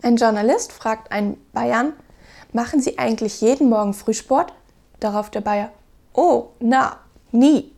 Ein Journalist fragt einen Bayern, machen Sie eigentlich jeden Morgen Frühsport? Darauf der Bayer, oh, na, nie.